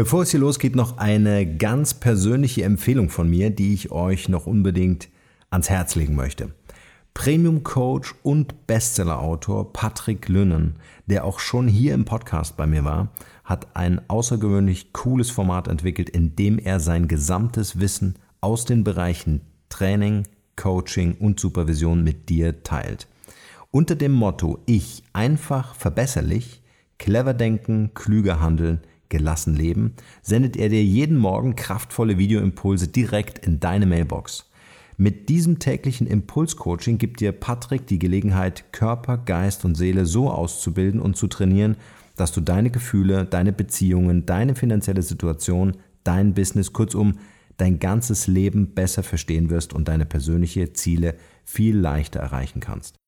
Bevor es hier losgeht, noch eine ganz persönliche Empfehlung von mir, die ich euch noch unbedingt ans Herz legen möchte. Premium Coach und Bestseller-Autor Patrick Lünnen, der auch schon hier im Podcast bei mir war, hat ein außergewöhnlich cooles Format entwickelt, in dem er sein gesamtes Wissen aus den Bereichen Training, Coaching und Supervision mit dir teilt. Unter dem Motto Ich einfach verbesserlich, clever denken, klüger handeln, gelassen leben, sendet er dir jeden Morgen kraftvolle Videoimpulse direkt in deine Mailbox. Mit diesem täglichen Impulscoaching gibt dir Patrick die Gelegenheit, Körper, Geist und Seele so auszubilden und zu trainieren, dass du deine Gefühle, deine Beziehungen, deine finanzielle Situation, dein Business, kurzum dein ganzes Leben besser verstehen wirst und deine persönlichen Ziele viel leichter erreichen kannst.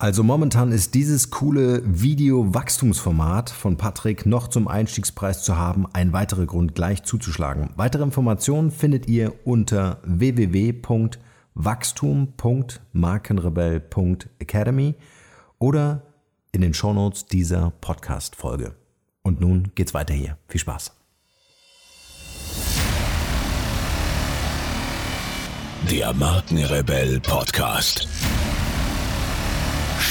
Also momentan ist dieses coole Video-Wachstumsformat von Patrick noch zum Einstiegspreis zu haben, ein weiterer Grund gleich zuzuschlagen. Weitere Informationen findet ihr unter www.patrick.com wachstum.markenrebell.academy oder in den Shownotes dieser Podcast-Folge. Und nun geht's weiter hier. Viel Spaß. Der Markenrebell Podcast.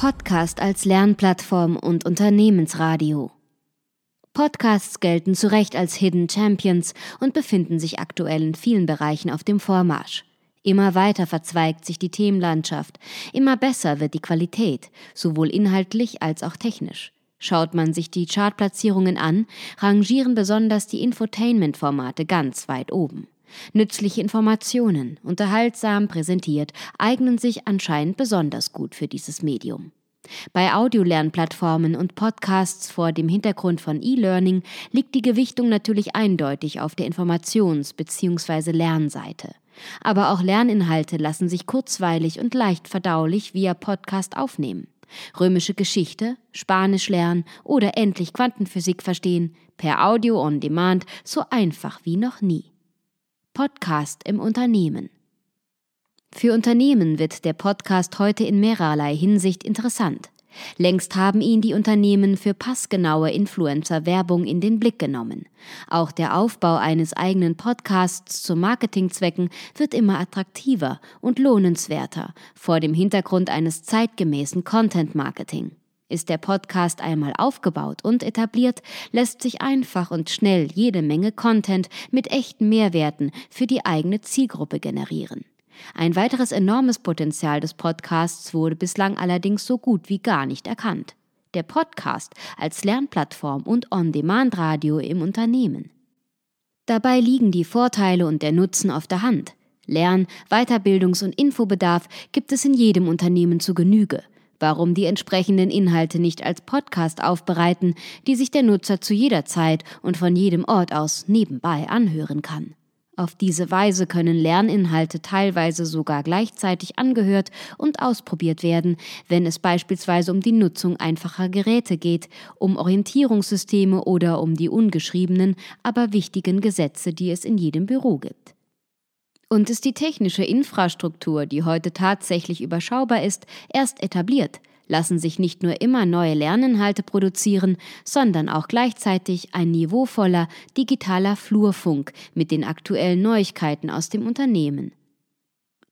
Podcast als Lernplattform und Unternehmensradio. Podcasts gelten zu Recht als Hidden Champions und befinden sich aktuell in vielen Bereichen auf dem Vormarsch. Immer weiter verzweigt sich die Themenlandschaft, immer besser wird die Qualität, sowohl inhaltlich als auch technisch. Schaut man sich die Chartplatzierungen an, rangieren besonders die Infotainment-Formate ganz weit oben. Nützliche Informationen, unterhaltsam präsentiert, eignen sich anscheinend besonders gut für dieses Medium. Bei Audiolernplattformen und Podcasts vor dem Hintergrund von E-Learning liegt die Gewichtung natürlich eindeutig auf der Informations- bzw. Lernseite. Aber auch Lerninhalte lassen sich kurzweilig und leicht verdaulich via Podcast aufnehmen. Römische Geschichte, Spanisch lernen oder endlich Quantenphysik verstehen, per Audio on Demand, so einfach wie noch nie. Podcast im Unternehmen. Für Unternehmen wird der Podcast heute in mehrerlei Hinsicht interessant. Längst haben ihn die Unternehmen für passgenaue Influencer-Werbung in den Blick genommen. Auch der Aufbau eines eigenen Podcasts zu Marketingzwecken wird immer attraktiver und lohnenswerter vor dem Hintergrund eines zeitgemäßen Content-Marketing. Ist der Podcast einmal aufgebaut und etabliert, lässt sich einfach und schnell jede Menge Content mit echten Mehrwerten für die eigene Zielgruppe generieren. Ein weiteres enormes Potenzial des Podcasts wurde bislang allerdings so gut wie gar nicht erkannt. Der Podcast als Lernplattform und On-Demand-Radio im Unternehmen. Dabei liegen die Vorteile und der Nutzen auf der Hand. Lern-, Weiterbildungs- und Infobedarf gibt es in jedem Unternehmen zu Genüge. Warum die entsprechenden Inhalte nicht als Podcast aufbereiten, die sich der Nutzer zu jeder Zeit und von jedem Ort aus nebenbei anhören kann? Auf diese Weise können Lerninhalte teilweise sogar gleichzeitig angehört und ausprobiert werden, wenn es beispielsweise um die Nutzung einfacher Geräte geht, um Orientierungssysteme oder um die ungeschriebenen, aber wichtigen Gesetze, die es in jedem Büro gibt. Und ist die technische Infrastruktur, die heute tatsächlich überschaubar ist, erst etabliert, lassen sich nicht nur immer neue Lerninhalte produzieren, sondern auch gleichzeitig ein niveauvoller digitaler Flurfunk mit den aktuellen Neuigkeiten aus dem Unternehmen.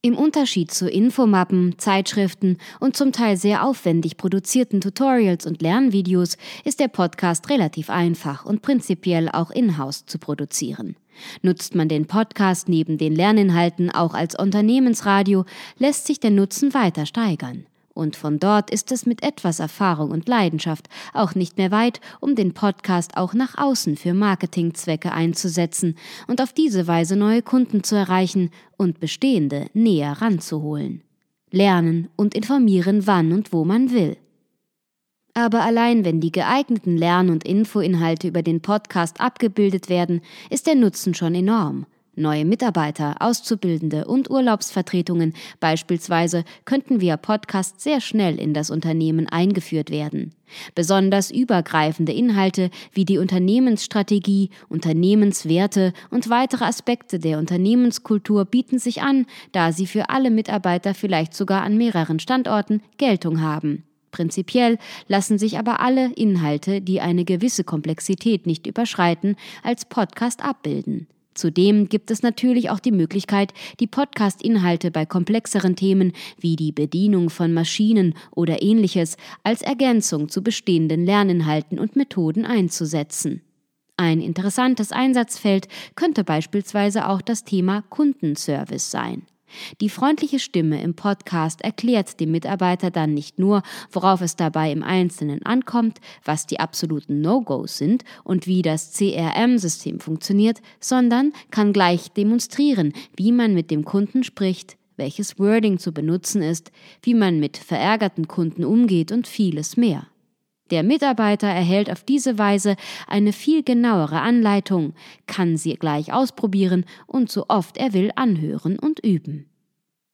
Im Unterschied zu Infomappen, Zeitschriften und zum Teil sehr aufwendig produzierten Tutorials und Lernvideos ist der Podcast relativ einfach und prinzipiell auch in-house zu produzieren. Nutzt man den Podcast neben den Lerninhalten auch als Unternehmensradio, lässt sich der Nutzen weiter steigern und von dort ist es mit etwas Erfahrung und Leidenschaft auch nicht mehr weit, um den Podcast auch nach außen für Marketingzwecke einzusetzen und auf diese Weise neue Kunden zu erreichen und bestehende näher ranzuholen. Lernen und informieren, wann und wo man will. Aber allein wenn die geeigneten Lern- und Infoinhalte über den Podcast abgebildet werden, ist der Nutzen schon enorm. Neue Mitarbeiter, Auszubildende und Urlaubsvertretungen beispielsweise könnten via Podcast sehr schnell in das Unternehmen eingeführt werden. Besonders übergreifende Inhalte wie die Unternehmensstrategie, Unternehmenswerte und weitere Aspekte der Unternehmenskultur bieten sich an, da sie für alle Mitarbeiter vielleicht sogar an mehreren Standorten Geltung haben. Prinzipiell lassen sich aber alle Inhalte, die eine gewisse Komplexität nicht überschreiten, als Podcast abbilden. Zudem gibt es natürlich auch die Möglichkeit, die Podcast-Inhalte bei komplexeren Themen wie die Bedienung von Maschinen oder ähnliches als Ergänzung zu bestehenden Lerninhalten und Methoden einzusetzen. Ein interessantes Einsatzfeld könnte beispielsweise auch das Thema Kundenservice sein. Die freundliche Stimme im Podcast erklärt dem Mitarbeiter dann nicht nur, worauf es dabei im Einzelnen ankommt, was die absoluten No-Gos sind und wie das CRM-System funktioniert, sondern kann gleich demonstrieren, wie man mit dem Kunden spricht, welches Wording zu benutzen ist, wie man mit verärgerten Kunden umgeht und vieles mehr. Der Mitarbeiter erhält auf diese Weise eine viel genauere Anleitung, kann sie gleich ausprobieren und so oft er will anhören und üben.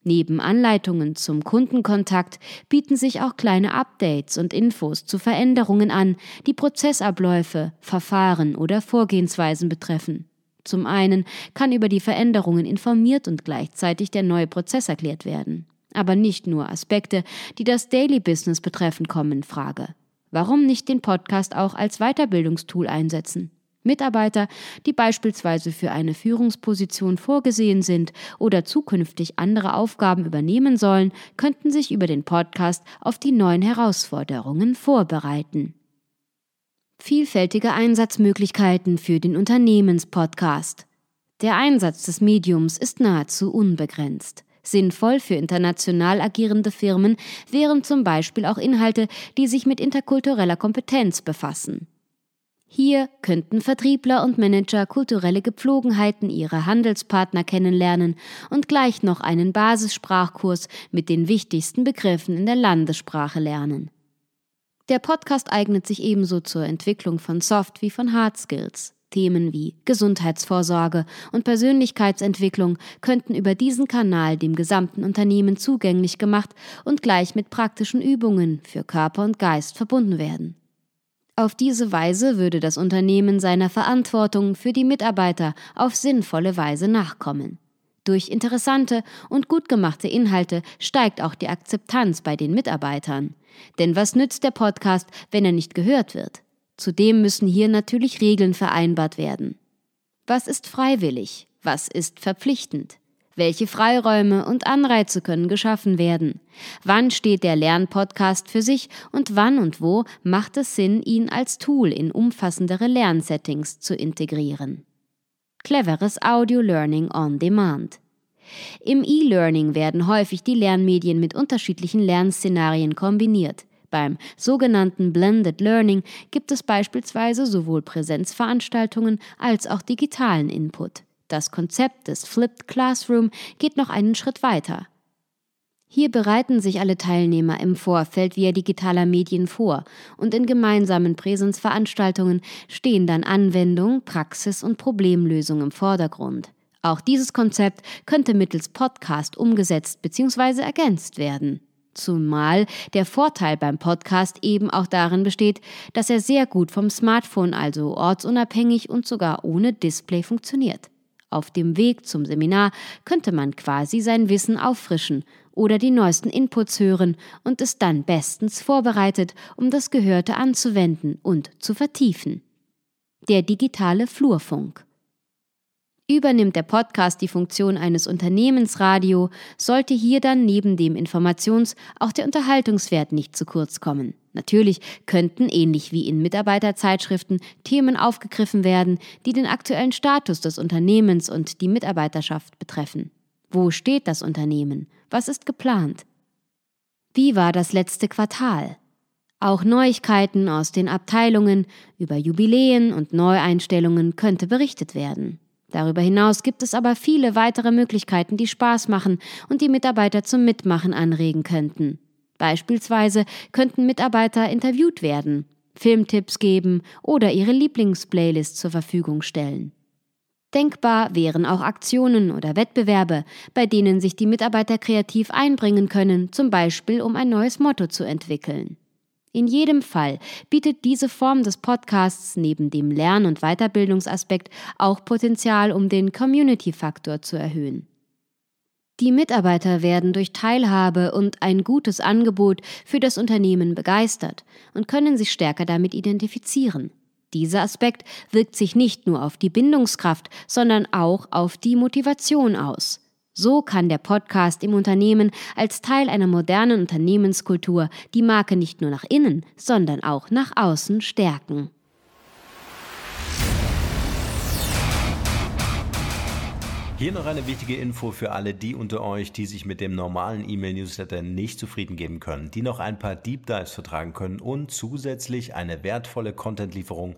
Neben Anleitungen zum Kundenkontakt bieten sich auch kleine Updates und Infos zu Veränderungen an, die Prozessabläufe, Verfahren oder Vorgehensweisen betreffen. Zum einen kann über die Veränderungen informiert und gleichzeitig der neue Prozess erklärt werden. Aber nicht nur Aspekte, die das Daily Business betreffen, kommen in Frage. Warum nicht den Podcast auch als Weiterbildungstool einsetzen? Mitarbeiter, die beispielsweise für eine Führungsposition vorgesehen sind oder zukünftig andere Aufgaben übernehmen sollen, könnten sich über den Podcast auf die neuen Herausforderungen vorbereiten. Vielfältige Einsatzmöglichkeiten für den Unternehmenspodcast. Der Einsatz des Mediums ist nahezu unbegrenzt. Sinnvoll für international agierende Firmen wären zum Beispiel auch Inhalte, die sich mit interkultureller Kompetenz befassen. Hier könnten Vertriebler und Manager kulturelle Gepflogenheiten ihrer Handelspartner kennenlernen und gleich noch einen Basissprachkurs mit den wichtigsten Begriffen in der Landessprache lernen. Der Podcast eignet sich ebenso zur Entwicklung von Soft wie von Hard Skills. Themen wie Gesundheitsvorsorge und Persönlichkeitsentwicklung könnten über diesen Kanal dem gesamten Unternehmen zugänglich gemacht und gleich mit praktischen Übungen für Körper und Geist verbunden werden. Auf diese Weise würde das Unternehmen seiner Verantwortung für die Mitarbeiter auf sinnvolle Weise nachkommen. Durch interessante und gut gemachte Inhalte steigt auch die Akzeptanz bei den Mitarbeitern. Denn was nützt der Podcast, wenn er nicht gehört wird? Zudem müssen hier natürlich Regeln vereinbart werden. Was ist freiwillig? Was ist verpflichtend? Welche Freiräume und Anreize können geschaffen werden? Wann steht der Lernpodcast für sich und wann und wo macht es Sinn, ihn als Tool in umfassendere Lernsettings zu integrieren? Cleveres Audio Learning on Demand. Im E-Learning werden häufig die Lernmedien mit unterschiedlichen Lernszenarien kombiniert. Beim sogenannten Blended Learning gibt es beispielsweise sowohl Präsenzveranstaltungen als auch digitalen Input. Das Konzept des Flipped Classroom geht noch einen Schritt weiter. Hier bereiten sich alle Teilnehmer im Vorfeld via digitaler Medien vor und in gemeinsamen Präsenzveranstaltungen stehen dann Anwendung, Praxis und Problemlösung im Vordergrund. Auch dieses Konzept könnte mittels Podcast umgesetzt bzw. ergänzt werden. Zumal der Vorteil beim Podcast eben auch darin besteht, dass er sehr gut vom Smartphone, also ortsunabhängig und sogar ohne Display funktioniert. Auf dem Weg zum Seminar könnte man quasi sein Wissen auffrischen oder die neuesten Inputs hören und ist dann bestens vorbereitet, um das Gehörte anzuwenden und zu vertiefen. Der digitale Flurfunk. Übernimmt der Podcast die Funktion eines Unternehmensradio, sollte hier dann neben dem Informations- auch der Unterhaltungswert nicht zu kurz kommen. Natürlich könnten, ähnlich wie in Mitarbeiterzeitschriften, Themen aufgegriffen werden, die den aktuellen Status des Unternehmens und die Mitarbeiterschaft betreffen. Wo steht das Unternehmen? Was ist geplant? Wie war das letzte Quartal? Auch Neuigkeiten aus den Abteilungen über Jubiläen und Neueinstellungen könnte berichtet werden. Darüber hinaus gibt es aber viele weitere Möglichkeiten, die Spaß machen und die Mitarbeiter zum Mitmachen anregen könnten. Beispielsweise könnten Mitarbeiter interviewt werden, Filmtipps geben oder ihre Lieblingsplaylist zur Verfügung stellen. Denkbar wären auch Aktionen oder Wettbewerbe, bei denen sich die Mitarbeiter kreativ einbringen können, zum Beispiel um ein neues Motto zu entwickeln. In jedem Fall bietet diese Form des Podcasts neben dem Lern- und Weiterbildungsaspekt auch Potenzial, um den Community-Faktor zu erhöhen. Die Mitarbeiter werden durch Teilhabe und ein gutes Angebot für das Unternehmen begeistert und können sich stärker damit identifizieren. Dieser Aspekt wirkt sich nicht nur auf die Bindungskraft, sondern auch auf die Motivation aus. So kann der Podcast im Unternehmen als Teil einer modernen Unternehmenskultur die Marke nicht nur nach innen, sondern auch nach außen stärken. Hier noch eine wichtige Info für alle die unter euch, die sich mit dem normalen E-Mail-Newsletter nicht zufrieden geben können, die noch ein paar Deep Dives vertragen können und zusätzlich eine wertvolle Content-Lieferung